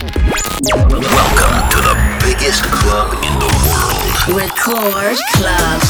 Welcome to the biggest club in the world. Record Club.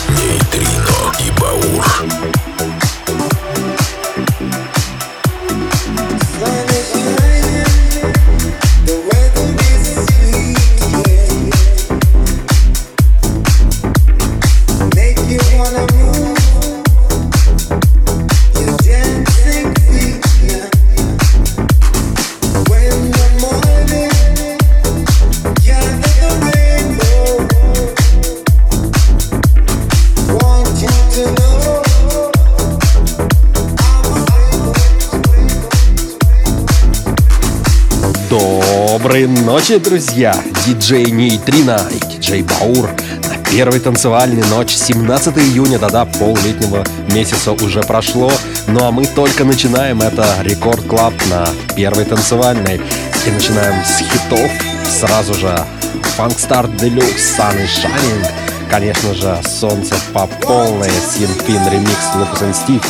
Доброй ночи, друзья! Диджей Нейтрино и диджей Баур на первой танцевальной ночь 17 июня, да-да, пол летнего месяца уже прошло, ну а мы только начинаем, это Рекорд Клаб на первой танцевальной. И начинаем с хитов, сразу же Star Deluxe Sun is Shining, конечно же, солнце по полной, Синфин ремикс Lucas and Steve,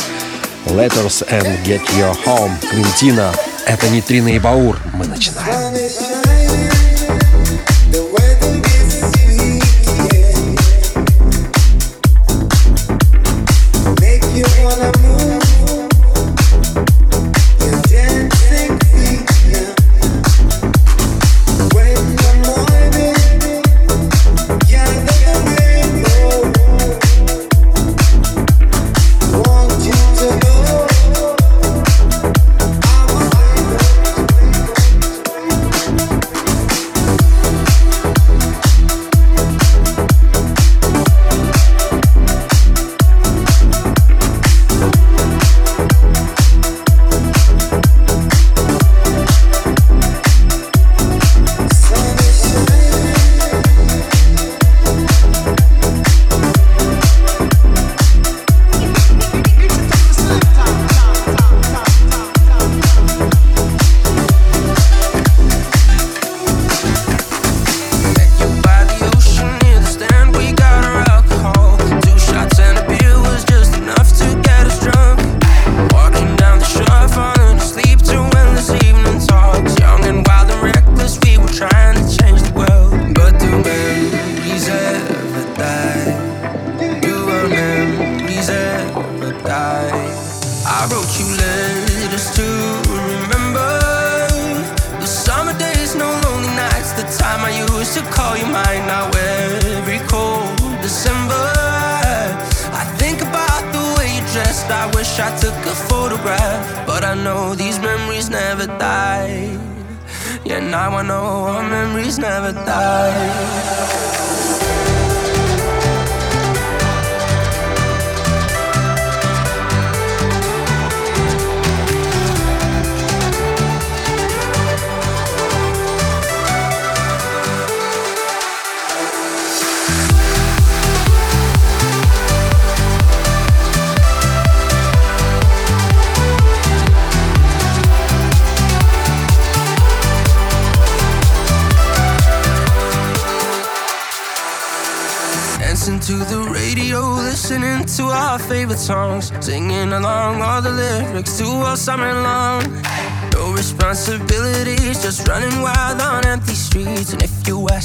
Letters and Get Your Home, Квинтина, это Нейтрино и Баур, мы начинаем.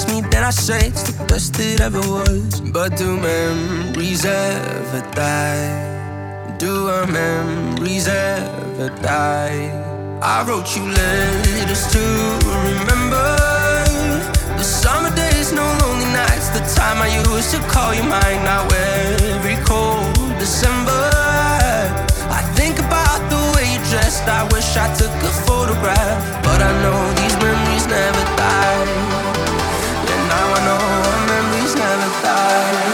Me, then I say it's the best it ever was. But do memories ever die? Do our memories ever die? I wrote you letters to remember the summer days, no lonely nights. The time I used to call you mine. Now every cold December, I think about the way you dressed. I wish I took a photograph, but I know these memories never die. Never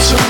Club.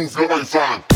move your way fine.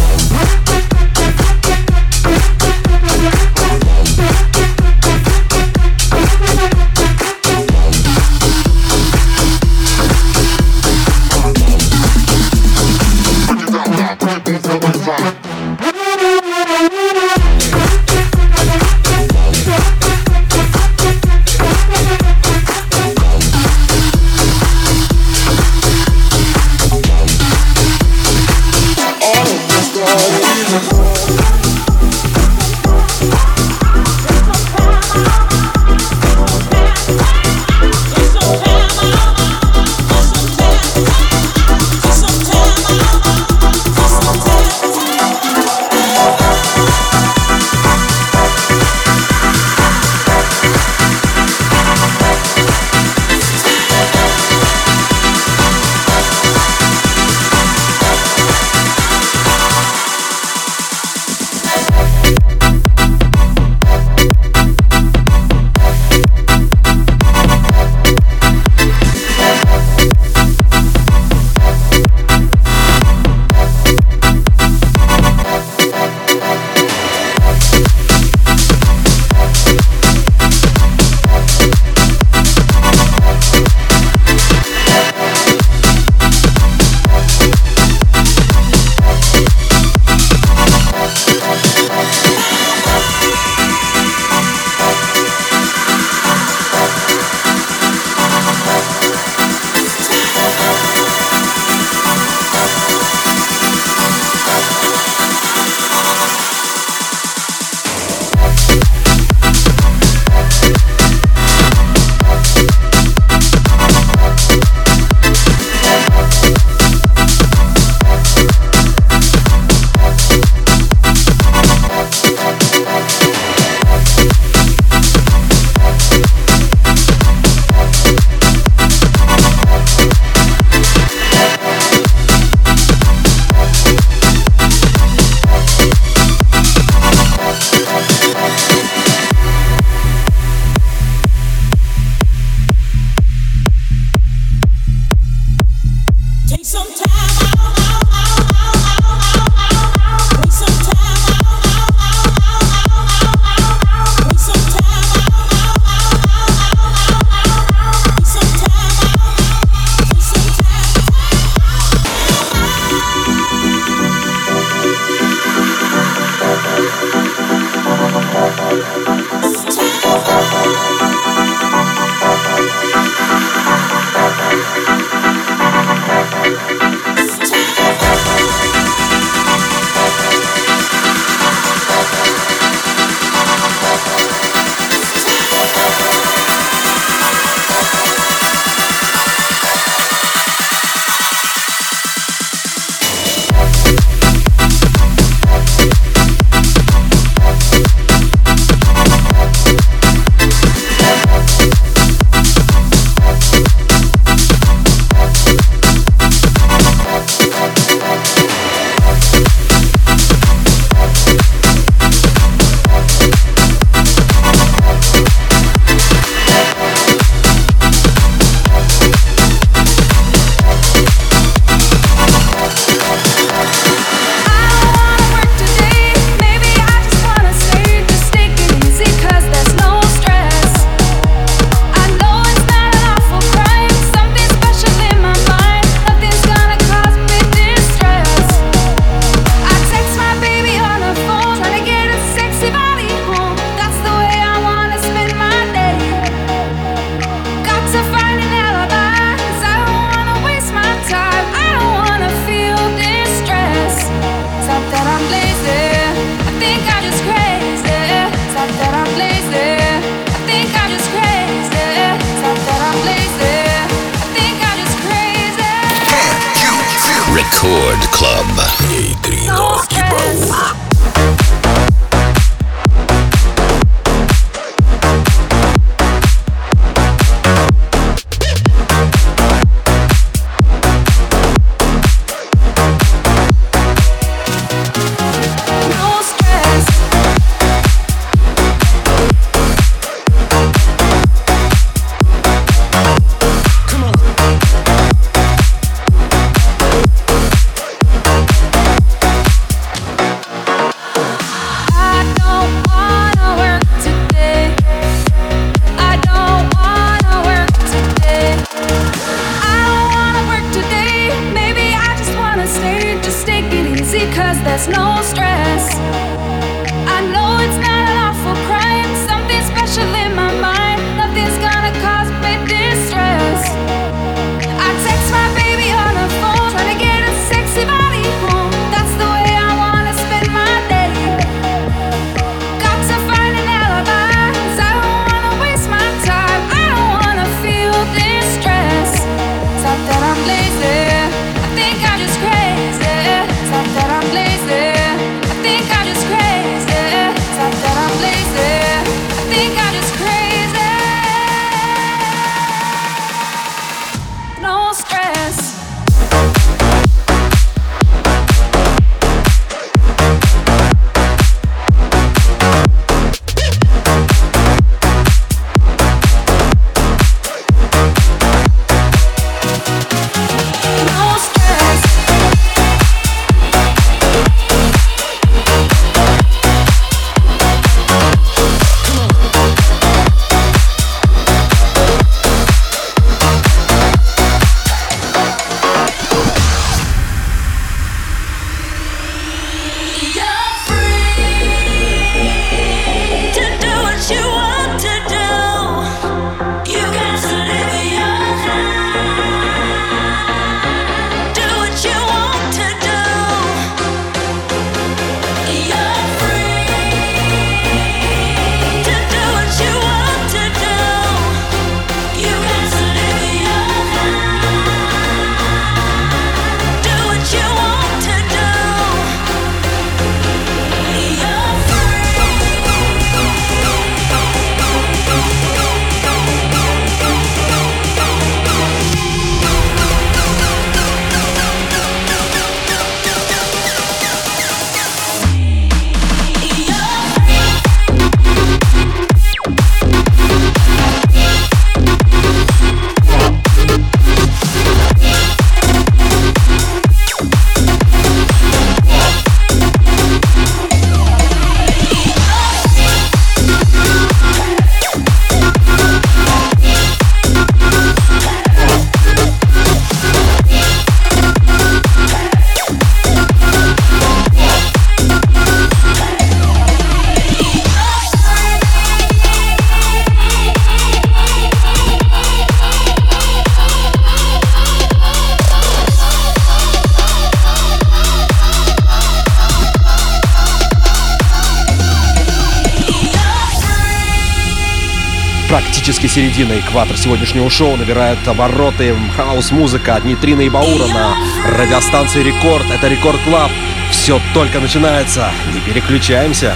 практически середина. Экватор сегодняшнего шоу набирает обороты. Хаос-музыка от Нитрина и Баура на радиостанции «Рекорд». Это «Рекорд Клаб». Все только начинается. Не переключаемся.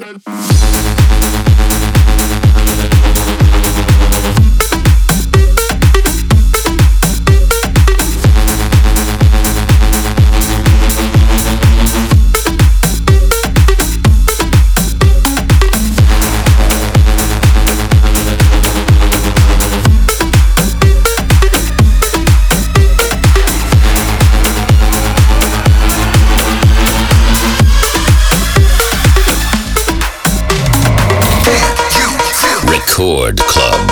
Bye. Record Club.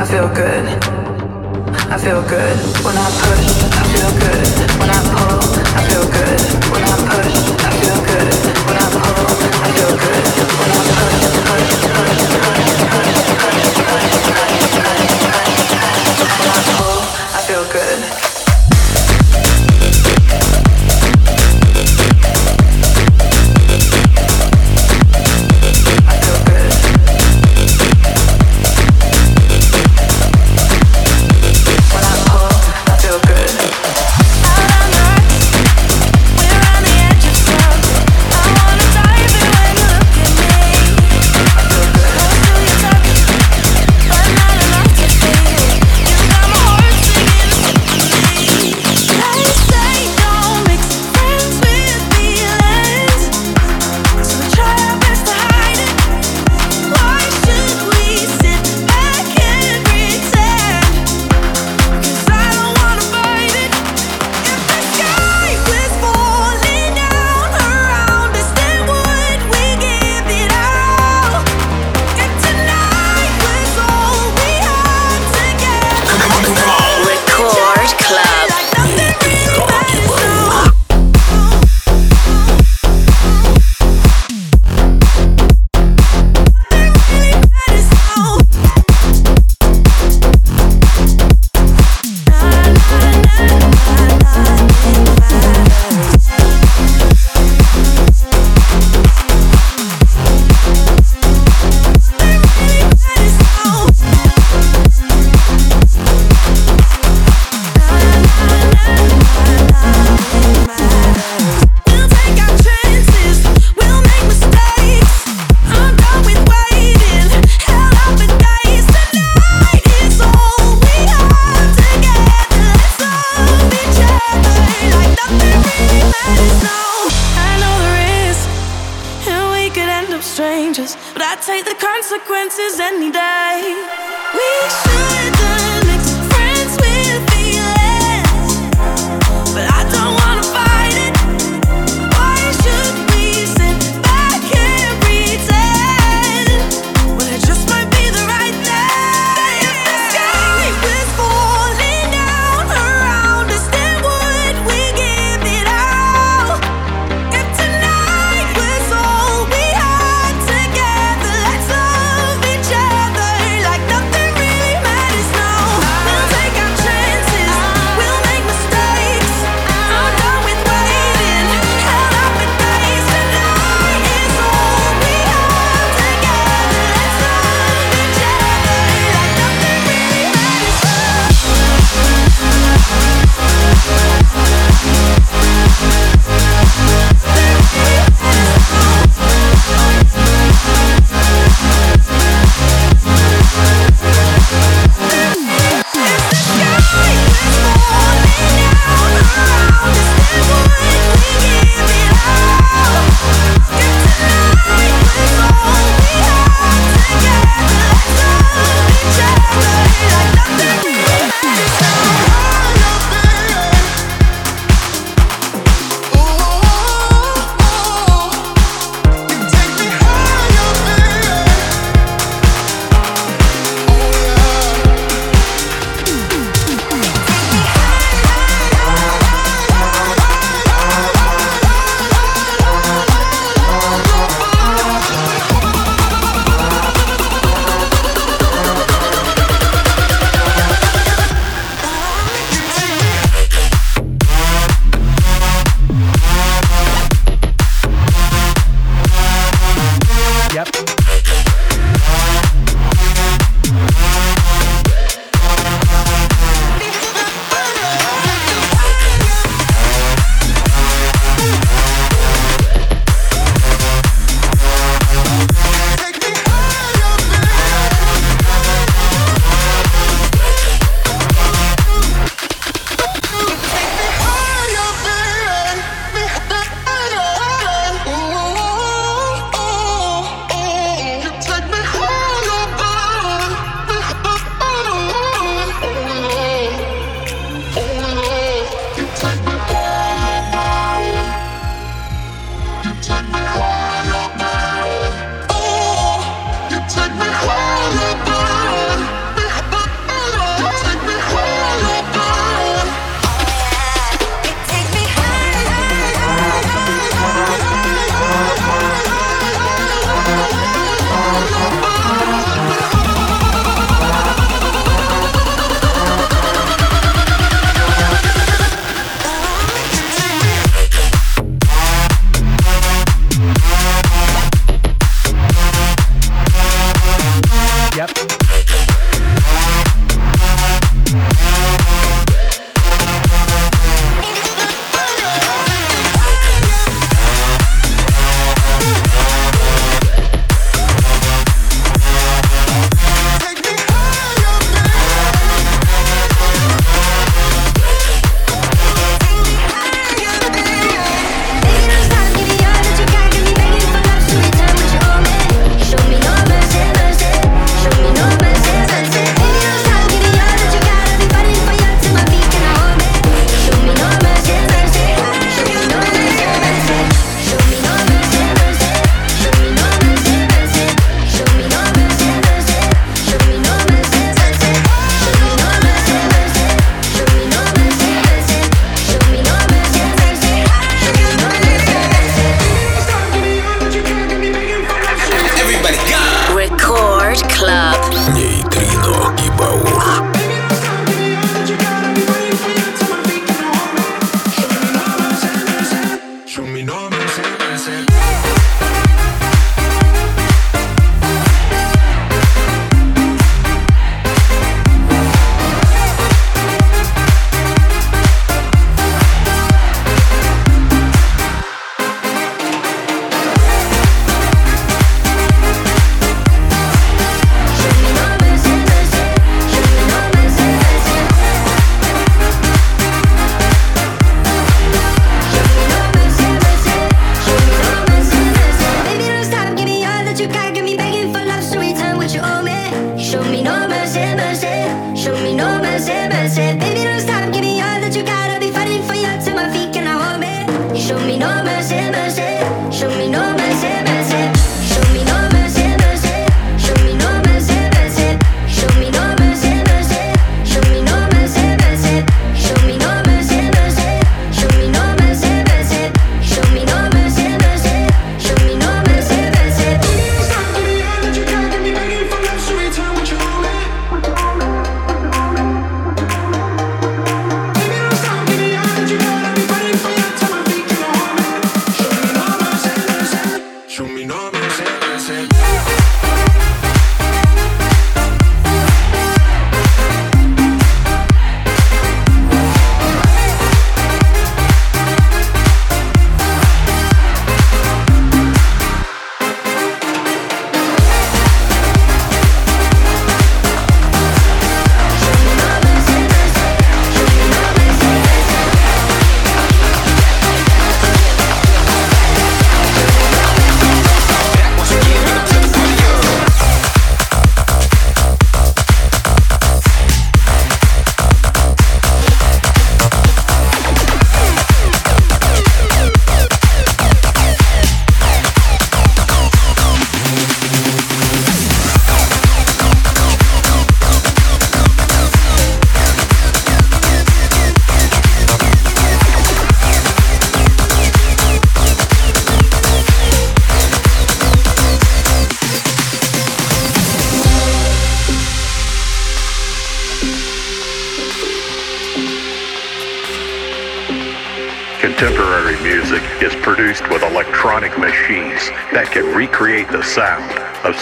I feel good. I feel good when I push. I feel good when I pull. I feel good when I push. I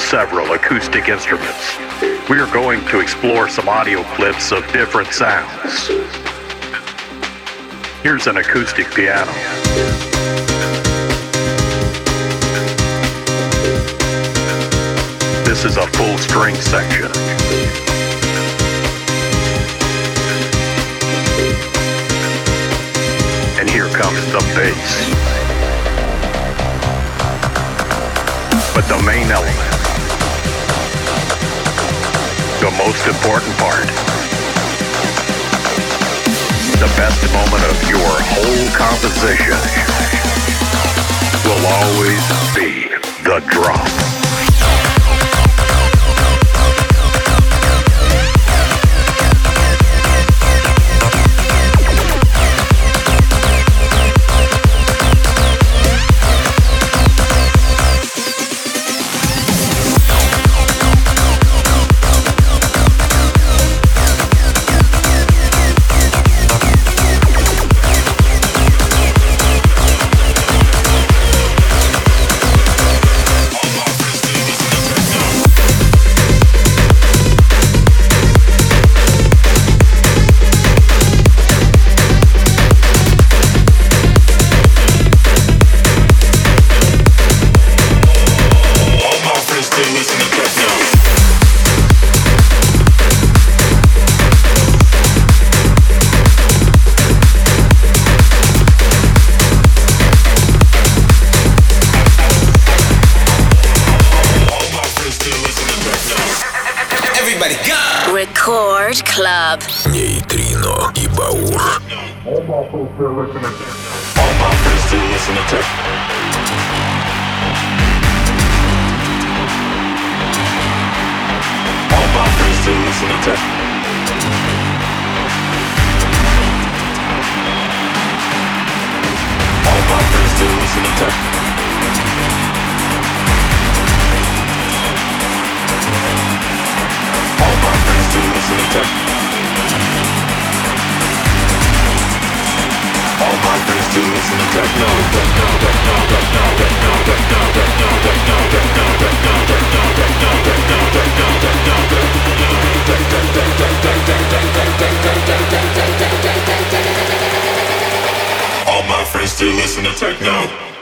several acoustic instruments. We are going to explore some audio clips of different sounds. Here's an acoustic piano. This is a full string section. And here comes the bass. But the main element, the most important part, the best moment of your whole composition will always be the drop. All my friends still listen to techno.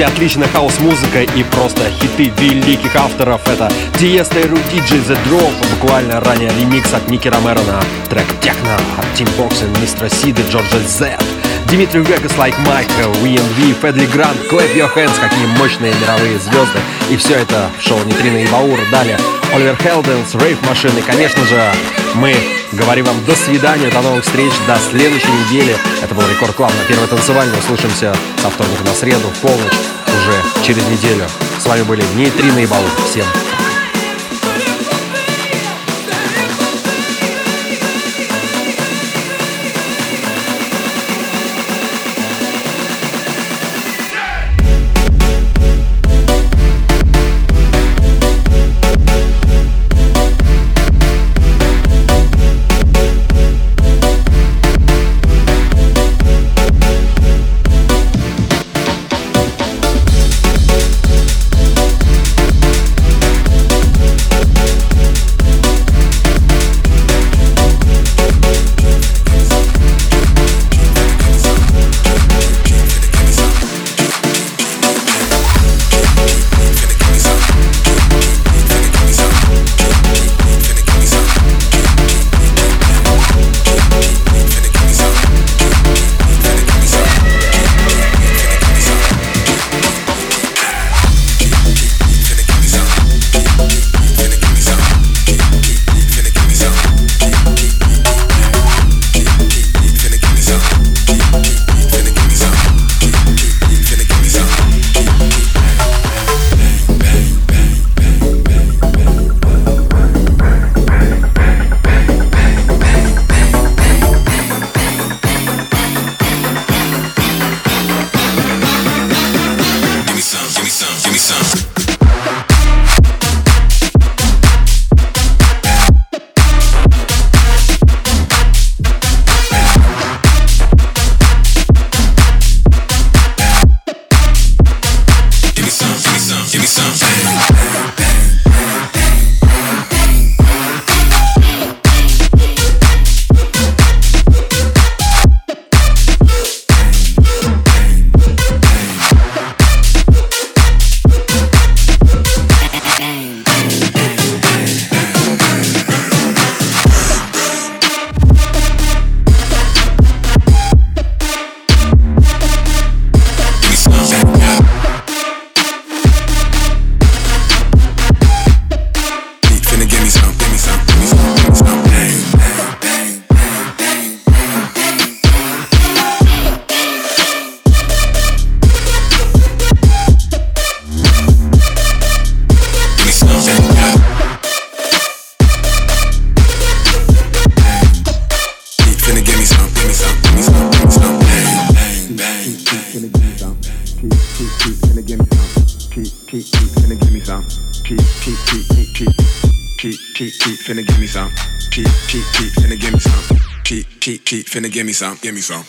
Друзья, отличная хаос-музыка и просто хиты великих авторов. Это Тиеста и Рудиджи The Drop, буквально ранее ремикс от Ники Ромеро на трек Техно от Тим Бокс и Мистера Сиды, Джорджа Зет. Дмитрий Вегас, Like Mike, WNV, Федли Грант, Clap Your Hands, какие мощные мировые звезды. И все это в шоу Нитрина и Баур. Далее Оливер Хелденс, Рейв Машины. Конечно же, мы говорим вам до свидания, до новых встреч, до следующей недели. Это был Рекорд Клаб на первой танцевальной. Услышимся со вторника на среду в полночь через неделю. С вами были Нейтрина и Баур. Всем cheat, some, give me some, give me some.